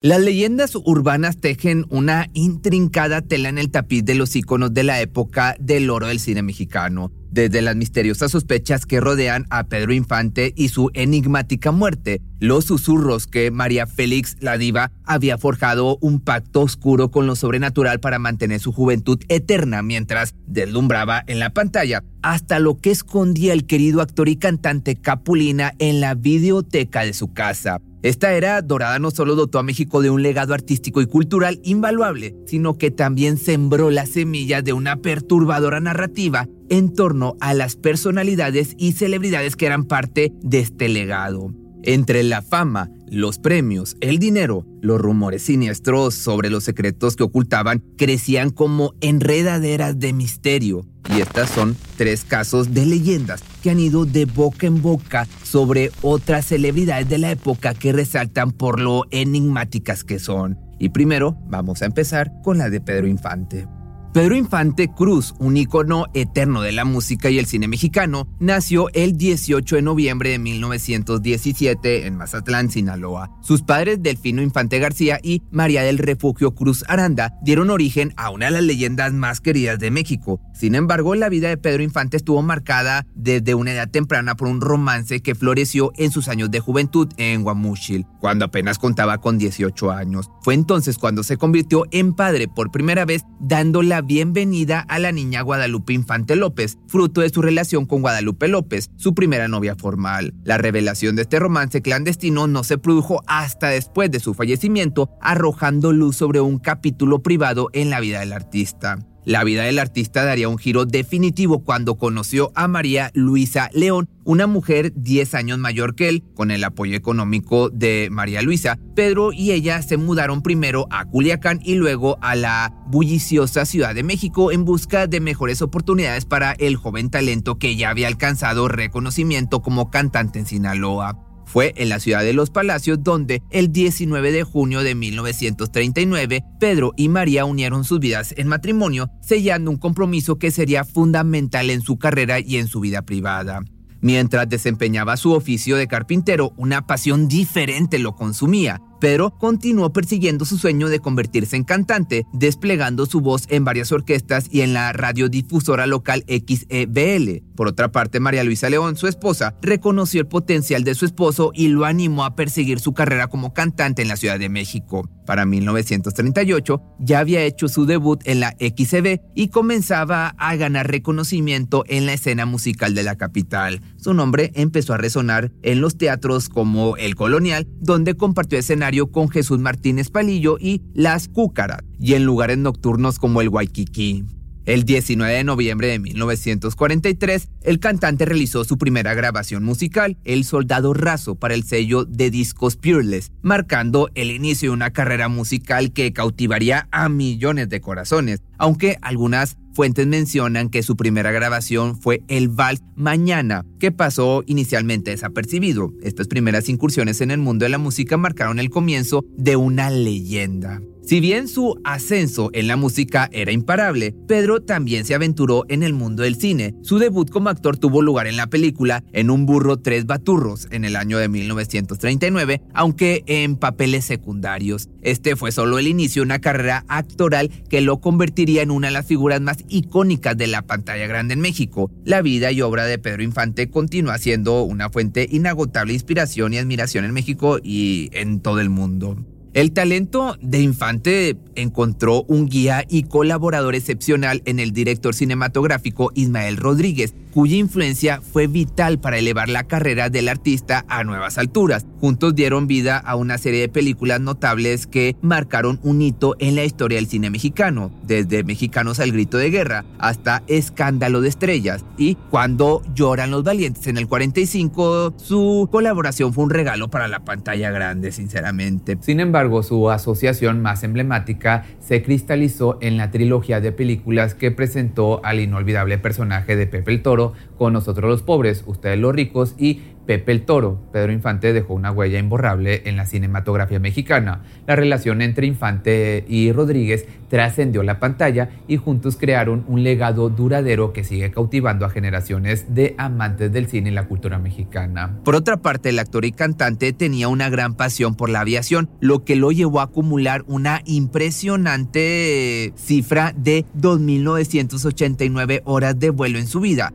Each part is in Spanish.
Las leyendas urbanas tejen una intrincada tela en el tapiz de los íconos de la época del oro del cine mexicano, desde las misteriosas sospechas que rodean a Pedro Infante y su enigmática muerte, los susurros que María Félix la diva había forjado un pacto oscuro con lo sobrenatural para mantener su juventud eterna mientras deslumbraba en la pantalla, hasta lo que escondía el querido actor y cantante Capulina en la videoteca de su casa. Esta era dorada no solo dotó a México de un legado artístico y cultural invaluable, sino que también sembró la semilla de una perturbadora narrativa en torno a las personalidades y celebridades que eran parte de este legado. Entre la fama, los premios, el dinero, los rumores siniestros sobre los secretos que ocultaban crecían como enredaderas de misterio. Y estas son tres casos de leyendas que han ido de boca en boca sobre otras celebridades de la época que resaltan por lo enigmáticas que son. Y primero vamos a empezar con la de Pedro Infante. Pedro Infante Cruz, un ícono eterno de la música y el cine mexicano, nació el 18 de noviembre de 1917 en Mazatlán, Sinaloa. Sus padres, Delfino Infante García y María del Refugio Cruz Aranda, dieron origen a una de las leyendas más queridas de México. Sin embargo, la vida de Pedro Infante estuvo marcada desde una edad temprana por un romance que floreció en sus años de juventud en Guamúchil, cuando apenas contaba con 18 años. Fue entonces cuando se convirtió en padre por primera vez, dando la bienvenida a la niña Guadalupe Infante López, fruto de su relación con Guadalupe López, su primera novia formal. La revelación de este romance clandestino no se produjo hasta después de su fallecimiento, arrojando luz sobre un capítulo privado en la vida del artista. La vida del artista daría un giro definitivo cuando conoció a María Luisa León, una mujer 10 años mayor que él. Con el apoyo económico de María Luisa, Pedro y ella se mudaron primero a Culiacán y luego a la bulliciosa Ciudad de México en busca de mejores oportunidades para el joven talento que ya había alcanzado reconocimiento como cantante en Sinaloa. Fue en la ciudad de Los Palacios donde el 19 de junio de 1939 Pedro y María unieron sus vidas en matrimonio, sellando un compromiso que sería fundamental en su carrera y en su vida privada. Mientras desempeñaba su oficio de carpintero, una pasión diferente lo consumía. Pedro continuó persiguiendo su sueño de convertirse en cantante, desplegando su voz en varias orquestas y en la radiodifusora local XEBL. Por otra parte, María Luisa León, su esposa, reconoció el potencial de su esposo y lo animó a perseguir su carrera como cantante en la Ciudad de México. Para 1938 ya había hecho su debut en la XEB y comenzaba a ganar reconocimiento en la escena musical de la capital. Su nombre empezó a resonar en los teatros como El Colonial, donde compartió escenario con Jesús Martínez Palillo y Las Cúcaras, y en lugares nocturnos como el Waikiki. El 19 de noviembre de 1943, el cantante realizó su primera grabación musical, El Soldado Raso, para el sello de discos Peerless, marcando el inicio de una carrera musical que cautivaría a millones de corazones, aunque algunas fuentes mencionan que su primera grabación fue el Vals Mañana, que pasó inicialmente desapercibido. Estas primeras incursiones en el mundo de la música marcaron el comienzo de una leyenda. Si bien su ascenso en la música era imparable, Pedro también se aventuró en el mundo del cine. Su debut como actor tuvo lugar en la película En un burro tres baturros en el año de 1939, aunque en papeles secundarios. Este fue solo el inicio de una carrera actoral que lo convertiría en una de las figuras más icónicas de la pantalla grande en México. La vida y obra de Pedro Infante continúa siendo una fuente inagotable de inspiración y admiración en México y en todo el mundo. El talento de Infante encontró un guía y colaborador excepcional en el director cinematográfico Ismael Rodríguez, cuya influencia fue vital para elevar la carrera del artista a nuevas alturas. Juntos dieron vida a una serie de películas notables que marcaron un hito en la historia del cine mexicano, desde Mexicanos al Grito de Guerra hasta Escándalo de Estrellas y Cuando lloran los valientes en el 45, su colaboración fue un regalo para la pantalla grande, sinceramente. Sin embargo, su asociación más emblemática se cristalizó en la trilogía de películas que presentó al inolvidable personaje de Pepe el Toro So con nosotros los pobres, ustedes los ricos y Pepe el Toro. Pedro Infante dejó una huella imborrable en la cinematografía mexicana. La relación entre Infante y Rodríguez trascendió la pantalla y juntos crearon un legado duradero que sigue cautivando a generaciones de amantes del cine y la cultura mexicana. Por otra parte, el actor y cantante tenía una gran pasión por la aviación, lo que lo llevó a acumular una impresionante cifra de 2.989 horas de vuelo en su vida,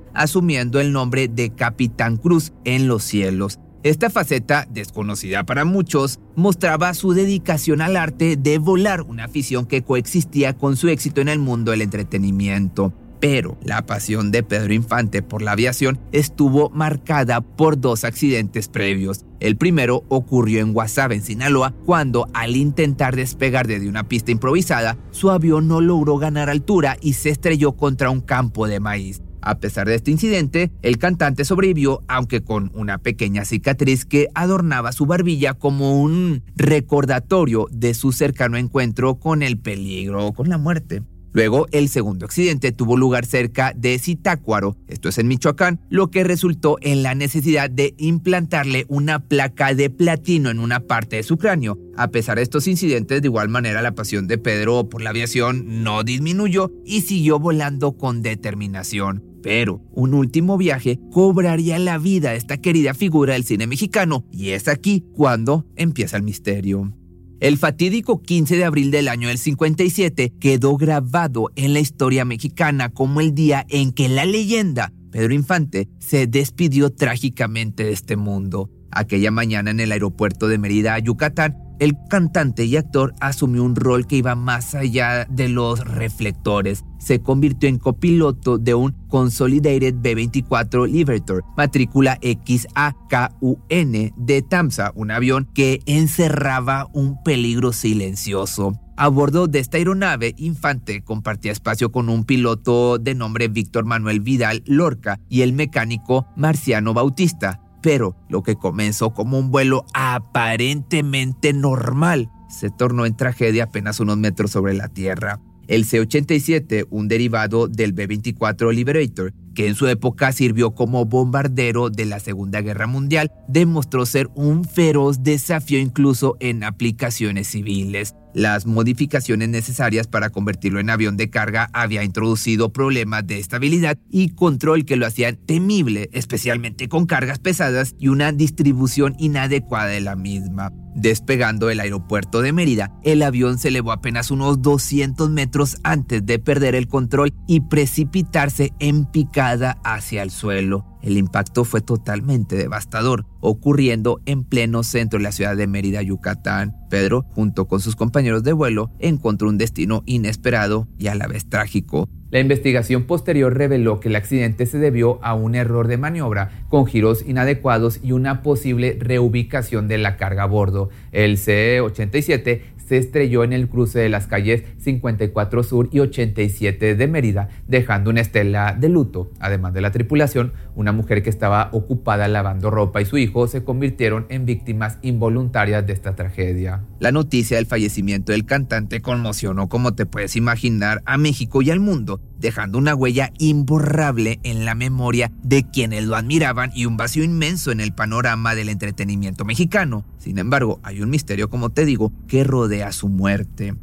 el nombre de Capitán Cruz en los cielos. Esta faceta, desconocida para muchos, mostraba su dedicación al arte de volar, una afición que coexistía con su éxito en el mundo del entretenimiento. Pero la pasión de Pedro Infante por la aviación estuvo marcada por dos accidentes previos. El primero ocurrió en Guasave, en Sinaloa, cuando al intentar despegar desde una pista improvisada, su avión no logró ganar altura y se estrelló contra un campo de maíz. A pesar de este incidente, el cantante sobrevivió, aunque con una pequeña cicatriz que adornaba su barbilla como un recordatorio de su cercano encuentro con el peligro o con la muerte. Luego, el segundo accidente tuvo lugar cerca de Zitácuaro, esto es en Michoacán, lo que resultó en la necesidad de implantarle una placa de platino en una parte de su cráneo. A pesar de estos incidentes, de igual manera la pasión de Pedro por la aviación no disminuyó y siguió volando con determinación. Pero un último viaje cobraría la vida a esta querida figura del cine mexicano y es aquí cuando empieza el misterio. El fatídico 15 de abril del año del 57 quedó grabado en la historia mexicana como el día en que la leyenda Pedro Infante se despidió trágicamente de este mundo. Aquella mañana en el aeropuerto de Mérida, Yucatán, el cantante y actor asumió un rol que iba más allá de los reflectores. Se convirtió en copiloto de un Consolidated B-24 Liberator, matrícula XAKUN de Tamsa, un avión que encerraba un peligro silencioso. A bordo de esta aeronave, Infante compartía espacio con un piloto de nombre Víctor Manuel Vidal Lorca y el mecánico Marciano Bautista, pero lo que comenzó como un vuelo aparentemente normal se tornó en tragedia apenas unos metros sobre la Tierra. El C-87, un derivado del B-24 Liberator, que en su época sirvió como bombardero de la Segunda Guerra Mundial, demostró ser un feroz desafío incluso en aplicaciones civiles. Las modificaciones necesarias para convertirlo en avión de carga había introducido problemas de estabilidad y control que lo hacían temible, especialmente con cargas pesadas y una distribución inadecuada de la misma. Despegando del aeropuerto de Mérida, el avión se elevó apenas unos 200 metros antes de perder el control y precipitarse en picada hacia el suelo. El impacto fue totalmente devastador, ocurriendo en pleno centro de la ciudad de Mérida, Yucatán. Pedro, junto con sus compañeros de vuelo, encontró un destino inesperado y a la vez trágico. La investigación posterior reveló que el accidente se debió a un error de maniobra con giros inadecuados y una posible reubicación de la carga a bordo. El C-87 se estrelló en el cruce de las calles 54 Sur y 87 de Mérida, dejando una estela de luto. Además de la tripulación, una mujer que estaba ocupada lavando ropa y su hijo se convirtieron en víctimas involuntarias de esta tragedia. La noticia del fallecimiento del cantante conmocionó, como te puedes imaginar, a México y al mundo, dejando una huella imborrable en la memoria de quienes lo admiraban y un vacío inmenso en el panorama del entretenimiento mexicano. Sin embargo, hay un misterio, como te digo, que rodea su muerte.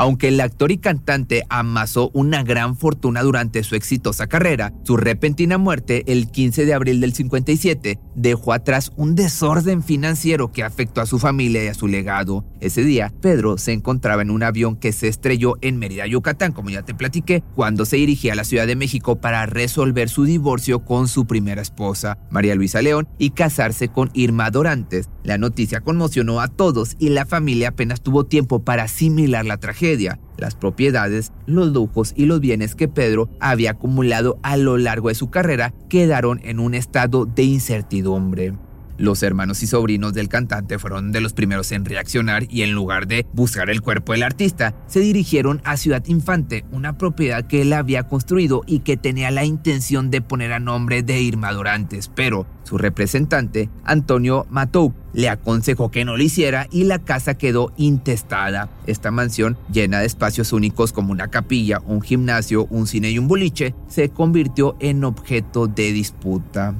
Aunque el actor y cantante amasó una gran fortuna durante su exitosa carrera, su repentina muerte el 15 de abril del 57 dejó atrás un desorden financiero que afectó a su familia y a su legado. Ese día, Pedro se encontraba en un avión que se estrelló en Mérida, Yucatán, como ya te platiqué, cuando se dirigía a la Ciudad de México para resolver su divorcio con su primera esposa, María Luisa León, y casarse con Irma Dorantes. La noticia conmocionó a todos y la familia apenas tuvo tiempo para asimilar la tragedia las propiedades, los lujos y los bienes que Pedro había acumulado a lo largo de su carrera quedaron en un estado de incertidumbre. Los hermanos y sobrinos del cantante fueron de los primeros en reaccionar y en lugar de buscar el cuerpo del artista, se dirigieron a Ciudad Infante, una propiedad que él había construido y que tenía la intención de poner a nombre de Irma Dorantes, pero su representante, Antonio Matou, le aconsejó que no lo hiciera y la casa quedó intestada. Esta mansión, llena de espacios únicos como una capilla, un gimnasio, un cine y un boliche, se convirtió en objeto de disputa.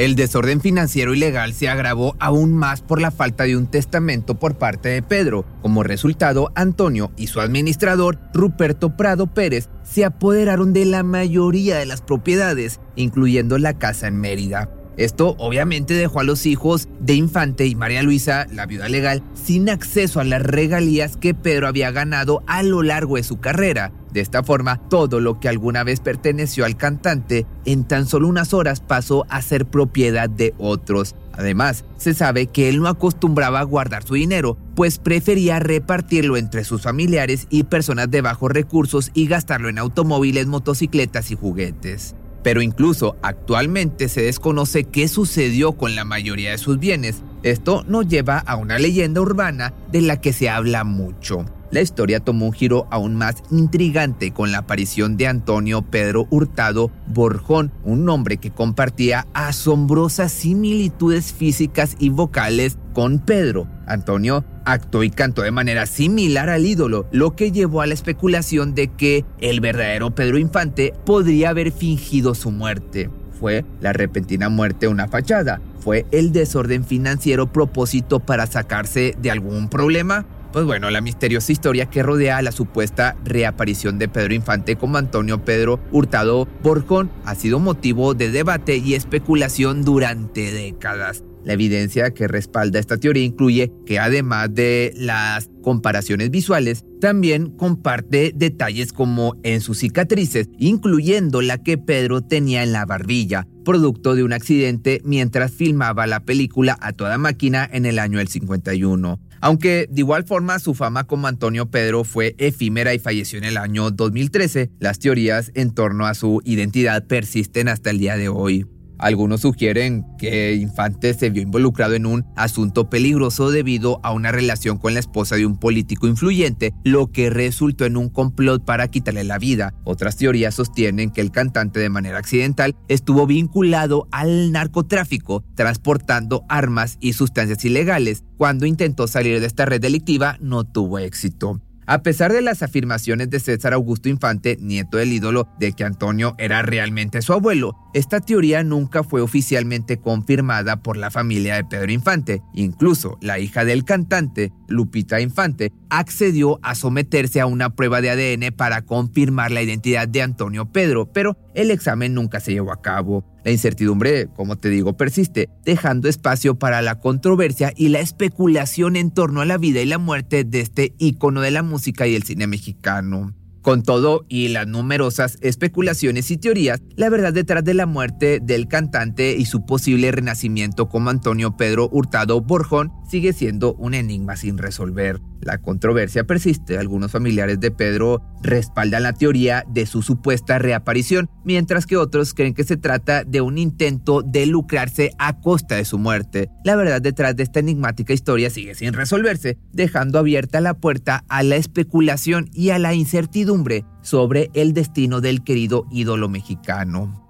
El desorden financiero y legal se agravó aún más por la falta de un testamento por parte de Pedro. Como resultado, Antonio y su administrador, Ruperto Prado Pérez, se apoderaron de la mayoría de las propiedades, incluyendo la casa en Mérida. Esto obviamente dejó a los hijos de Infante y María Luisa, la viuda legal, sin acceso a las regalías que Pedro había ganado a lo largo de su carrera. De esta forma, todo lo que alguna vez perteneció al cantante en tan solo unas horas pasó a ser propiedad de otros. Además, se sabe que él no acostumbraba a guardar su dinero, pues prefería repartirlo entre sus familiares y personas de bajos recursos y gastarlo en automóviles, motocicletas y juguetes pero incluso actualmente se desconoce qué sucedió con la mayoría de sus bienes. Esto nos lleva a una leyenda urbana de la que se habla mucho. La historia tomó un giro aún más intrigante con la aparición de Antonio Pedro Hurtado Borjón, un hombre que compartía asombrosas similitudes físicas y vocales con Pedro. Antonio actuó y cantó de manera similar al ídolo, lo que llevó a la especulación de que el verdadero Pedro Infante podría haber fingido su muerte. ¿Fue la repentina muerte una fachada? ¿Fue el desorden financiero propósito para sacarse de algún problema? Pues bueno, la misteriosa historia que rodea la supuesta reaparición de Pedro Infante como Antonio Pedro Hurtado Borjón ha sido motivo de debate y especulación durante décadas. La evidencia que respalda esta teoría incluye que además de las comparaciones visuales, también comparte detalles como en sus cicatrices, incluyendo la que Pedro tenía en la barbilla, producto de un accidente mientras filmaba la película A toda máquina en el año del 51. Aunque de igual forma su fama como Antonio Pedro fue efímera y falleció en el año 2013, las teorías en torno a su identidad persisten hasta el día de hoy. Algunos sugieren que Infante se vio involucrado en un asunto peligroso debido a una relación con la esposa de un político influyente, lo que resultó en un complot para quitarle la vida. Otras teorías sostienen que el cantante de manera accidental estuvo vinculado al narcotráfico, transportando armas y sustancias ilegales. Cuando intentó salir de esta red delictiva no tuvo éxito. A pesar de las afirmaciones de César Augusto Infante, nieto del ídolo, de que Antonio era realmente su abuelo, esta teoría nunca fue oficialmente confirmada por la familia de Pedro Infante. Incluso la hija del cantante, Lupita Infante, accedió a someterse a una prueba de ADN para confirmar la identidad de Antonio Pedro, pero el examen nunca se llevó a cabo. La incertidumbre, como te digo, persiste, dejando espacio para la controversia y la especulación en torno a la vida y la muerte de este ícono de la música y el cine mexicano. Con todo y las numerosas especulaciones y teorías, la verdad detrás de la muerte del cantante y su posible renacimiento como Antonio Pedro Hurtado Borjón sigue siendo un enigma sin resolver. La controversia persiste, algunos familiares de Pedro respaldan la teoría de su supuesta reaparición, mientras que otros creen que se trata de un intento de lucrarse a costa de su muerte. La verdad detrás de esta enigmática historia sigue sin resolverse, dejando abierta la puerta a la especulación y a la incertidumbre sobre el destino del querido ídolo mexicano.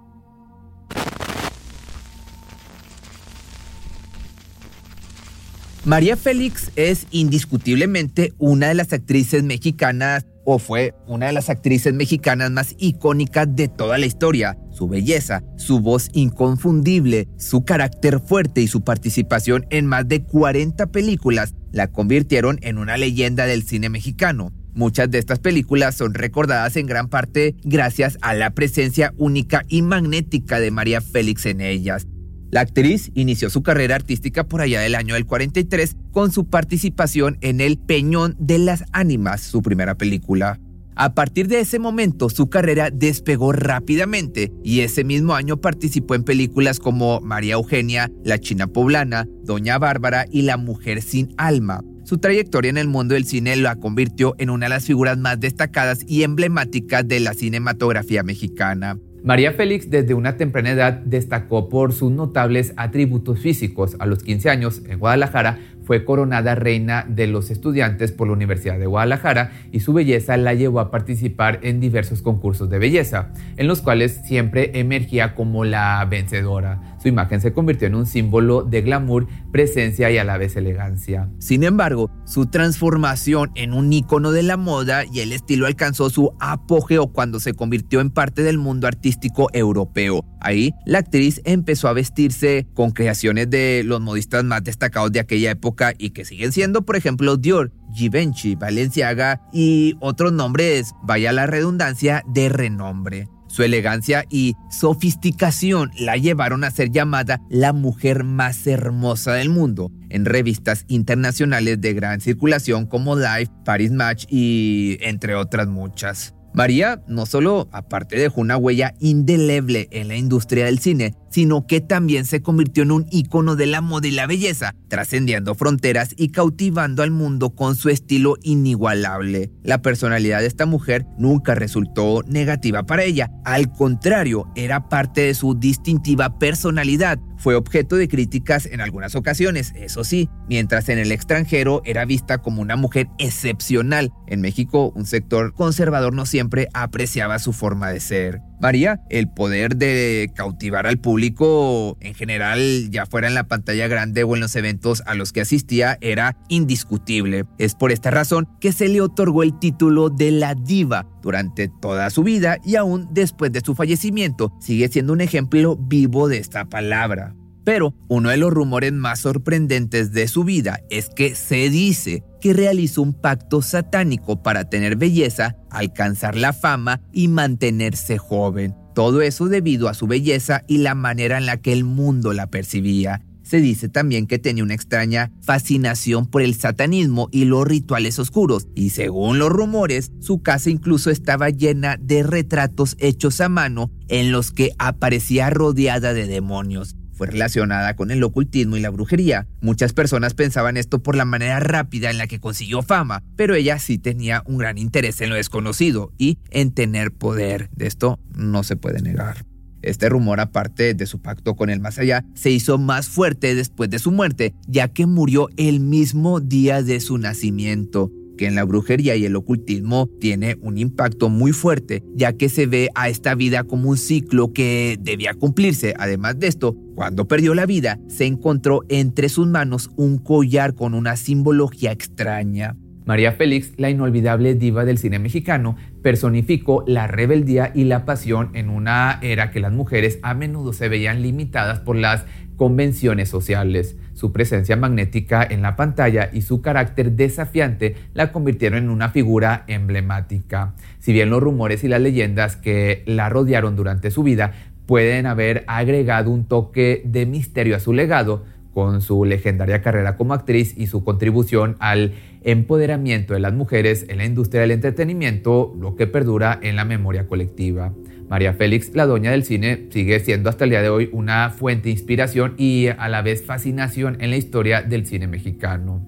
María Félix es indiscutiblemente una de las actrices mexicanas o fue una de las actrices mexicanas más icónicas de toda la historia. Su belleza, su voz inconfundible, su carácter fuerte y su participación en más de 40 películas la convirtieron en una leyenda del cine mexicano. Muchas de estas películas son recordadas en gran parte gracias a la presencia única y magnética de María Félix en ellas. La actriz inició su carrera artística por allá del año del 43 con su participación en El Peñón de las Ánimas, su primera película. A partir de ese momento su carrera despegó rápidamente y ese mismo año participó en películas como María Eugenia, La China Poblana, Doña Bárbara y La Mujer sin Alma. Su trayectoria en el mundo del cine la convirtió en una de las figuras más destacadas y emblemáticas de la cinematografía mexicana. María Félix desde una temprana edad destacó por sus notables atributos físicos. A los 15 años, en Guadalajara, fue coronada reina de los estudiantes por la Universidad de Guadalajara y su belleza la llevó a participar en diversos concursos de belleza, en los cuales siempre emergía como la vencedora. Su imagen se convirtió en un símbolo de glamour, presencia y a la vez elegancia. Sin embargo, su transformación en un ícono de la moda y el estilo alcanzó su apogeo cuando se convirtió en parte del mundo artístico europeo. Ahí, la actriz empezó a vestirse con creaciones de los modistas más destacados de aquella época y que siguen siendo, por ejemplo, Dior, Givenchy, Balenciaga y otros nombres, vaya la redundancia, de renombre. Su elegancia y sofisticación la llevaron a ser llamada la mujer más hermosa del mundo en revistas internacionales de gran circulación como Life, Paris Match y entre otras muchas. María no solo, aparte, dejó una huella indeleble en la industria del cine, sino que también se convirtió en un ícono de la moda y la belleza, trascendiendo fronteras y cautivando al mundo con su estilo inigualable. La personalidad de esta mujer nunca resultó negativa para ella, al contrario, era parte de su distintiva personalidad. Fue objeto de críticas en algunas ocasiones, eso sí, mientras en el extranjero era vista como una mujer excepcional. En México, un sector conservador no siempre apreciaba su forma de ser. María, el poder de cautivar al público en general, ya fuera en la pantalla grande o en los eventos a los que asistía, era indiscutible. Es por esta razón que se le otorgó el título de la diva durante toda su vida y aún después de su fallecimiento sigue siendo un ejemplo vivo de esta palabra. Pero uno de los rumores más sorprendentes de su vida es que se dice que realizó un pacto satánico para tener belleza, alcanzar la fama y mantenerse joven. Todo eso debido a su belleza y la manera en la que el mundo la percibía. Se dice también que tenía una extraña fascinación por el satanismo y los rituales oscuros, y según los rumores, su casa incluso estaba llena de retratos hechos a mano en los que aparecía rodeada de demonios fue relacionada con el ocultismo y la brujería. Muchas personas pensaban esto por la manera rápida en la que consiguió fama, pero ella sí tenía un gran interés en lo desconocido y en tener poder. De esto no se puede negar. Este rumor, aparte de su pacto con el más allá, se hizo más fuerte después de su muerte, ya que murió el mismo día de su nacimiento que en la brujería y el ocultismo tiene un impacto muy fuerte, ya que se ve a esta vida como un ciclo que debía cumplirse. Además de esto, cuando perdió la vida, se encontró entre sus manos un collar con una simbología extraña. María Félix, la inolvidable diva del cine mexicano, personificó la rebeldía y la pasión en una era que las mujeres a menudo se veían limitadas por las convenciones sociales. Su presencia magnética en la pantalla y su carácter desafiante la convirtieron en una figura emblemática. Si bien los rumores y las leyendas que la rodearon durante su vida pueden haber agregado un toque de misterio a su legado, con su legendaria carrera como actriz y su contribución al empoderamiento de las mujeres en la industria del entretenimiento, lo que perdura en la memoria colectiva. María Félix, la doña del cine, sigue siendo hasta el día de hoy una fuente de inspiración y a la vez fascinación en la historia del cine mexicano.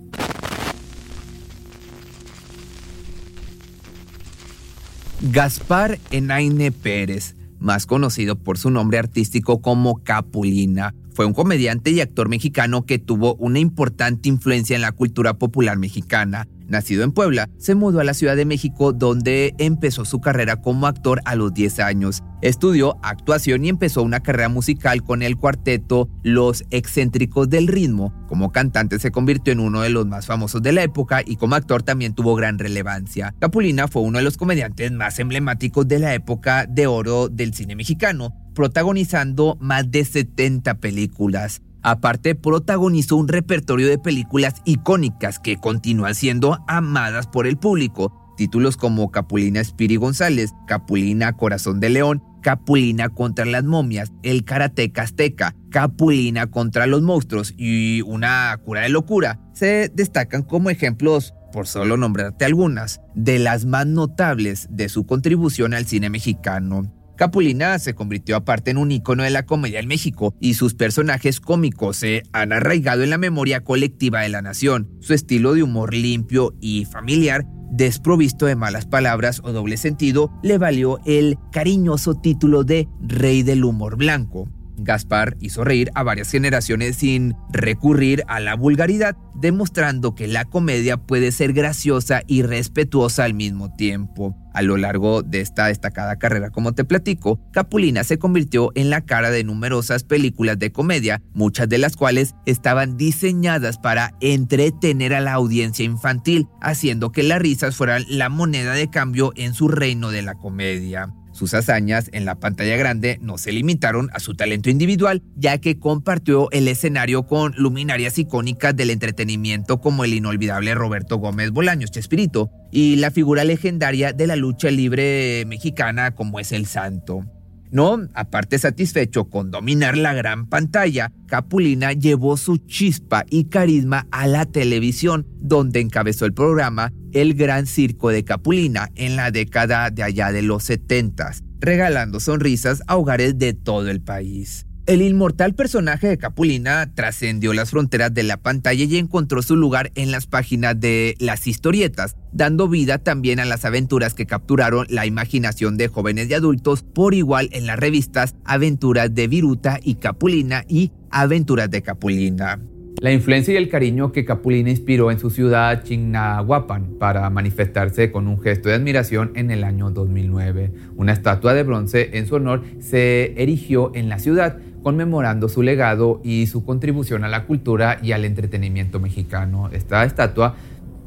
Gaspar Enaine Pérez, más conocido por su nombre artístico como Capulina, fue un comediante y actor mexicano que tuvo una importante influencia en la cultura popular mexicana. Nacido en Puebla, se mudó a la Ciudad de México donde empezó su carrera como actor a los 10 años. Estudió actuación y empezó una carrera musical con el cuarteto Los Excéntricos del Ritmo. Como cantante se convirtió en uno de los más famosos de la época y como actor también tuvo gran relevancia. Capulina fue uno de los comediantes más emblemáticos de la época de oro del cine mexicano, protagonizando más de 70 películas. Aparte, protagonizó un repertorio de películas icónicas que continúan siendo amadas por el público. Títulos como Capulina Spiri González, Capulina Corazón de León, Capulina contra las momias, El Karateka Azteca, Capulina contra los monstruos y Una cura de locura se destacan como ejemplos, por solo nombrarte algunas, de las más notables de su contribución al cine mexicano. Capulina se convirtió aparte en un icono de la comedia en México y sus personajes cómicos se han arraigado en la memoria colectiva de la nación. Su estilo de humor limpio y familiar desprovisto de malas palabras o doble sentido, le valió el cariñoso título de Rey del Humor Blanco. Gaspar hizo reír a varias generaciones sin recurrir a la vulgaridad, demostrando que la comedia puede ser graciosa y respetuosa al mismo tiempo. A lo largo de esta destacada carrera, como te platico, Capulina se convirtió en la cara de numerosas películas de comedia, muchas de las cuales estaban diseñadas para entretener a la audiencia infantil, haciendo que las risas fueran la moneda de cambio en su reino de la comedia. Sus hazañas en la pantalla grande no se limitaron a su talento individual, ya que compartió el escenario con luminarias icónicas del entretenimiento como el inolvidable Roberto Gómez Bolaños Chespirito y la figura legendaria de la lucha libre mexicana como es el Santo. No, aparte satisfecho con dominar la gran pantalla, Capulina llevó su chispa y carisma a la televisión, donde encabezó el programa El Gran Circo de Capulina en la década de allá de los 70, regalando sonrisas a hogares de todo el país. El inmortal personaje de Capulina trascendió las fronteras de la pantalla y encontró su lugar en las páginas de las historietas, dando vida también a las aventuras que capturaron la imaginación de jóvenes y adultos por igual en las revistas Aventuras de Viruta y Capulina y Aventuras de Capulina. La influencia y el cariño que Capulina inspiró en su ciudad Chignahuapan para manifestarse con un gesto de admiración en el año 2009. Una estatua de bronce en su honor se erigió en la ciudad, conmemorando su legado y su contribución a la cultura y al entretenimiento mexicano. Esta estatua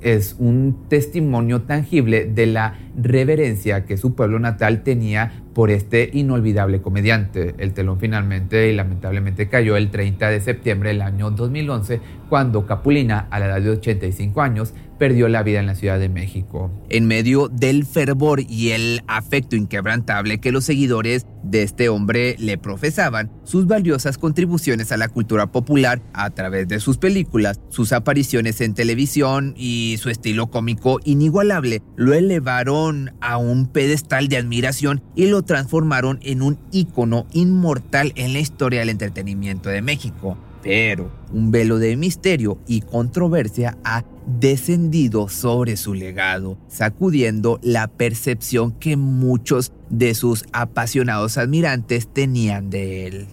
es un testimonio tangible de la reverencia que su pueblo natal tenía por este inolvidable comediante. El telón finalmente y lamentablemente cayó el 30 de septiembre del año 2011 cuando Capulina, a la edad de 85 años, perdió la vida en la Ciudad de México. En medio del fervor y el afecto inquebrantable que los seguidores de este hombre le profesaban, sus valiosas contribuciones a la cultura popular a través de sus películas, sus apariciones en televisión y su estilo cómico inigualable lo elevaron a un pedestal de admiración y lo transformaron en un ícono inmortal en la historia del entretenimiento de México. Pero un velo de misterio y controversia ha descendido sobre su legado, sacudiendo la percepción que muchos de sus apasionados admirantes tenían de él.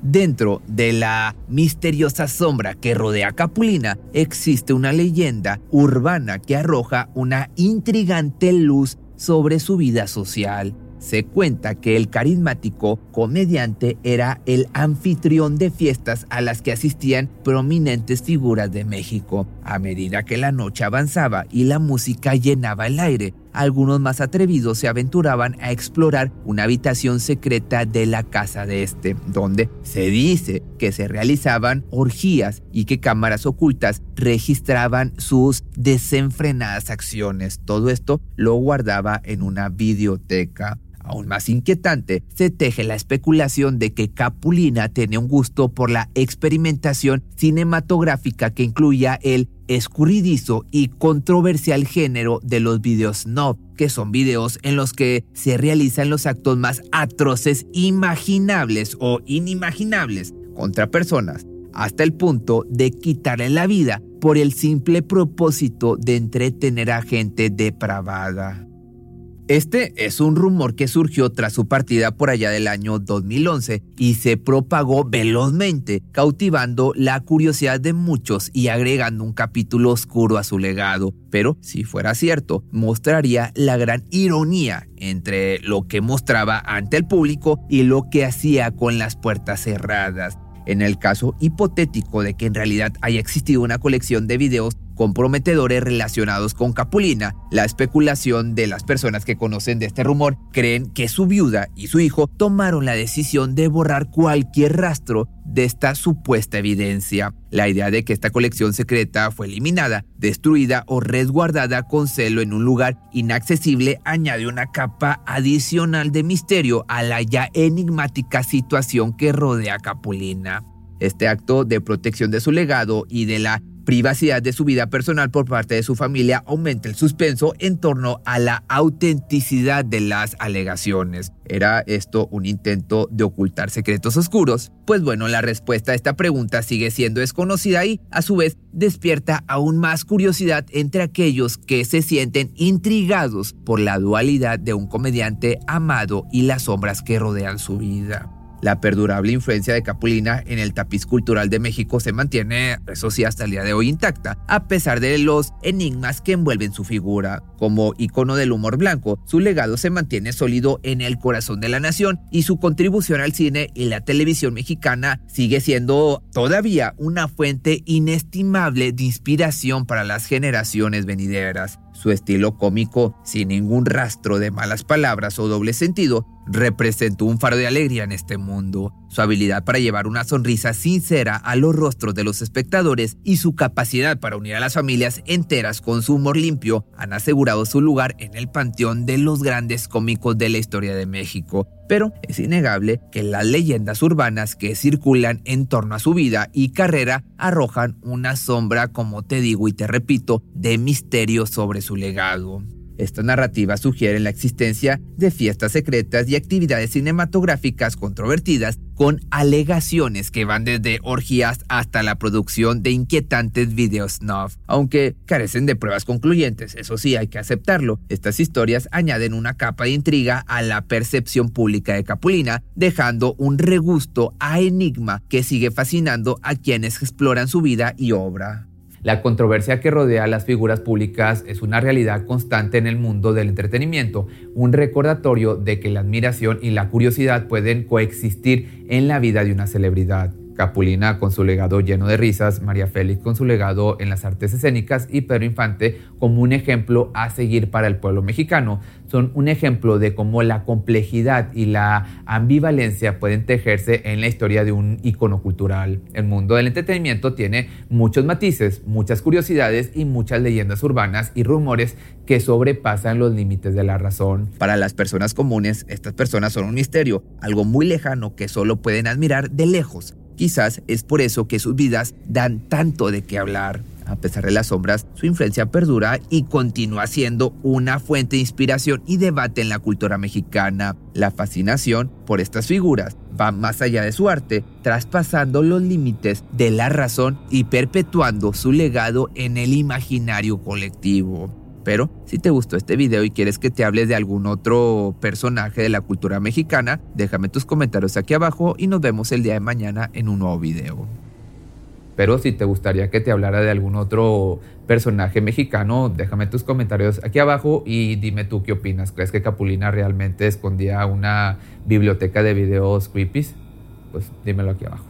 Dentro de la misteriosa sombra que rodea a Capulina existe una leyenda urbana que arroja una intrigante luz sobre su vida social se cuenta que el carismático comediante era el anfitrión de fiestas a las que asistían prominentes figuras de México. A medida que la noche avanzaba y la música llenaba el aire, algunos más atrevidos se aventuraban a explorar una habitación secreta de la casa de este, donde se dice que se realizaban orgías y que cámaras ocultas registraban sus desenfrenadas acciones. Todo esto lo guardaba en una videoteca. Aún más inquietante, se teje la especulación de que Capulina tenía un gusto por la experimentación cinematográfica que incluía el escurridizo y controversial género de los videos no, que son videos en los que se realizan los actos más atroces imaginables o inimaginables contra personas, hasta el punto de quitarle la vida por el simple propósito de entretener a gente depravada. Este es un rumor que surgió tras su partida por allá del año 2011 y se propagó velozmente, cautivando la curiosidad de muchos y agregando un capítulo oscuro a su legado. Pero si fuera cierto, mostraría la gran ironía entre lo que mostraba ante el público y lo que hacía con las puertas cerradas. En el caso hipotético de que en realidad haya existido una colección de videos comprometedores relacionados con Capulina, la especulación de las personas que conocen de este rumor creen que su viuda y su hijo tomaron la decisión de borrar cualquier rastro de esta supuesta evidencia. La idea de que esta colección secreta fue eliminada, destruida o resguardada con celo en un lugar inaccesible añade una capa adicional de misterio a la ya enigmática situación que rodea a Capulina. Este acto de protección de su legado y de la privacidad de su vida personal por parte de su familia aumenta el suspenso en torno a la autenticidad de las alegaciones. ¿Era esto un intento de ocultar secretos oscuros? Pues bueno, la respuesta a esta pregunta sigue siendo desconocida y, a su vez, despierta aún más curiosidad entre aquellos que se sienten intrigados por la dualidad de un comediante amado y las sombras que rodean su vida. La perdurable influencia de Capulina en el tapiz cultural de México se mantiene, eso sí, hasta el día de hoy intacta, a pesar de los enigmas que envuelven su figura. Como icono del humor blanco, su legado se mantiene sólido en el corazón de la nación y su contribución al cine y la televisión mexicana sigue siendo todavía una fuente inestimable de inspiración para las generaciones venideras. Su estilo cómico, sin ningún rastro de malas palabras o doble sentido, representó un faro de alegría en este mundo. Su habilidad para llevar una sonrisa sincera a los rostros de los espectadores y su capacidad para unir a las familias enteras con su humor limpio han asegurado su lugar en el panteón de los grandes cómicos de la historia de México. Pero es innegable que las leyendas urbanas que circulan en torno a su vida y carrera arrojan una sombra, como te digo y te repito, de misterio sobre su legado. Esta narrativa sugiere la existencia de fiestas secretas y actividades cinematográficas controvertidas con alegaciones que van desde orgías hasta la producción de inquietantes videos snuff, aunque carecen de pruebas concluyentes, eso sí hay que aceptarlo. Estas historias añaden una capa de intriga a la percepción pública de Capulina, dejando un regusto a enigma que sigue fascinando a quienes exploran su vida y obra. La controversia que rodea a las figuras públicas es una realidad constante en el mundo del entretenimiento, un recordatorio de que la admiración y la curiosidad pueden coexistir en la vida de una celebridad. Capulina con su legado lleno de risas, María Félix con su legado en las artes escénicas y Pedro Infante como un ejemplo a seguir para el pueblo mexicano. Son un ejemplo de cómo la complejidad y la ambivalencia pueden tejerse en la historia de un icono cultural. El mundo del entretenimiento tiene muchos matices, muchas curiosidades y muchas leyendas urbanas y rumores que sobrepasan los límites de la razón. Para las personas comunes, estas personas son un misterio, algo muy lejano que solo pueden admirar de lejos. Quizás es por eso que sus vidas dan tanto de qué hablar. A pesar de las sombras, su influencia perdura y continúa siendo una fuente de inspiración y debate en la cultura mexicana. La fascinación por estas figuras va más allá de su arte, traspasando los límites de la razón y perpetuando su legado en el imaginario colectivo. Pero si te gustó este video y quieres que te hable de algún otro personaje de la cultura mexicana, déjame tus comentarios aquí abajo y nos vemos el día de mañana en un nuevo video. Pero si te gustaría que te hablara de algún otro personaje mexicano, déjame tus comentarios aquí abajo y dime tú qué opinas. ¿Crees que Capulina realmente escondía una biblioteca de videos creepies? Pues dímelo aquí abajo.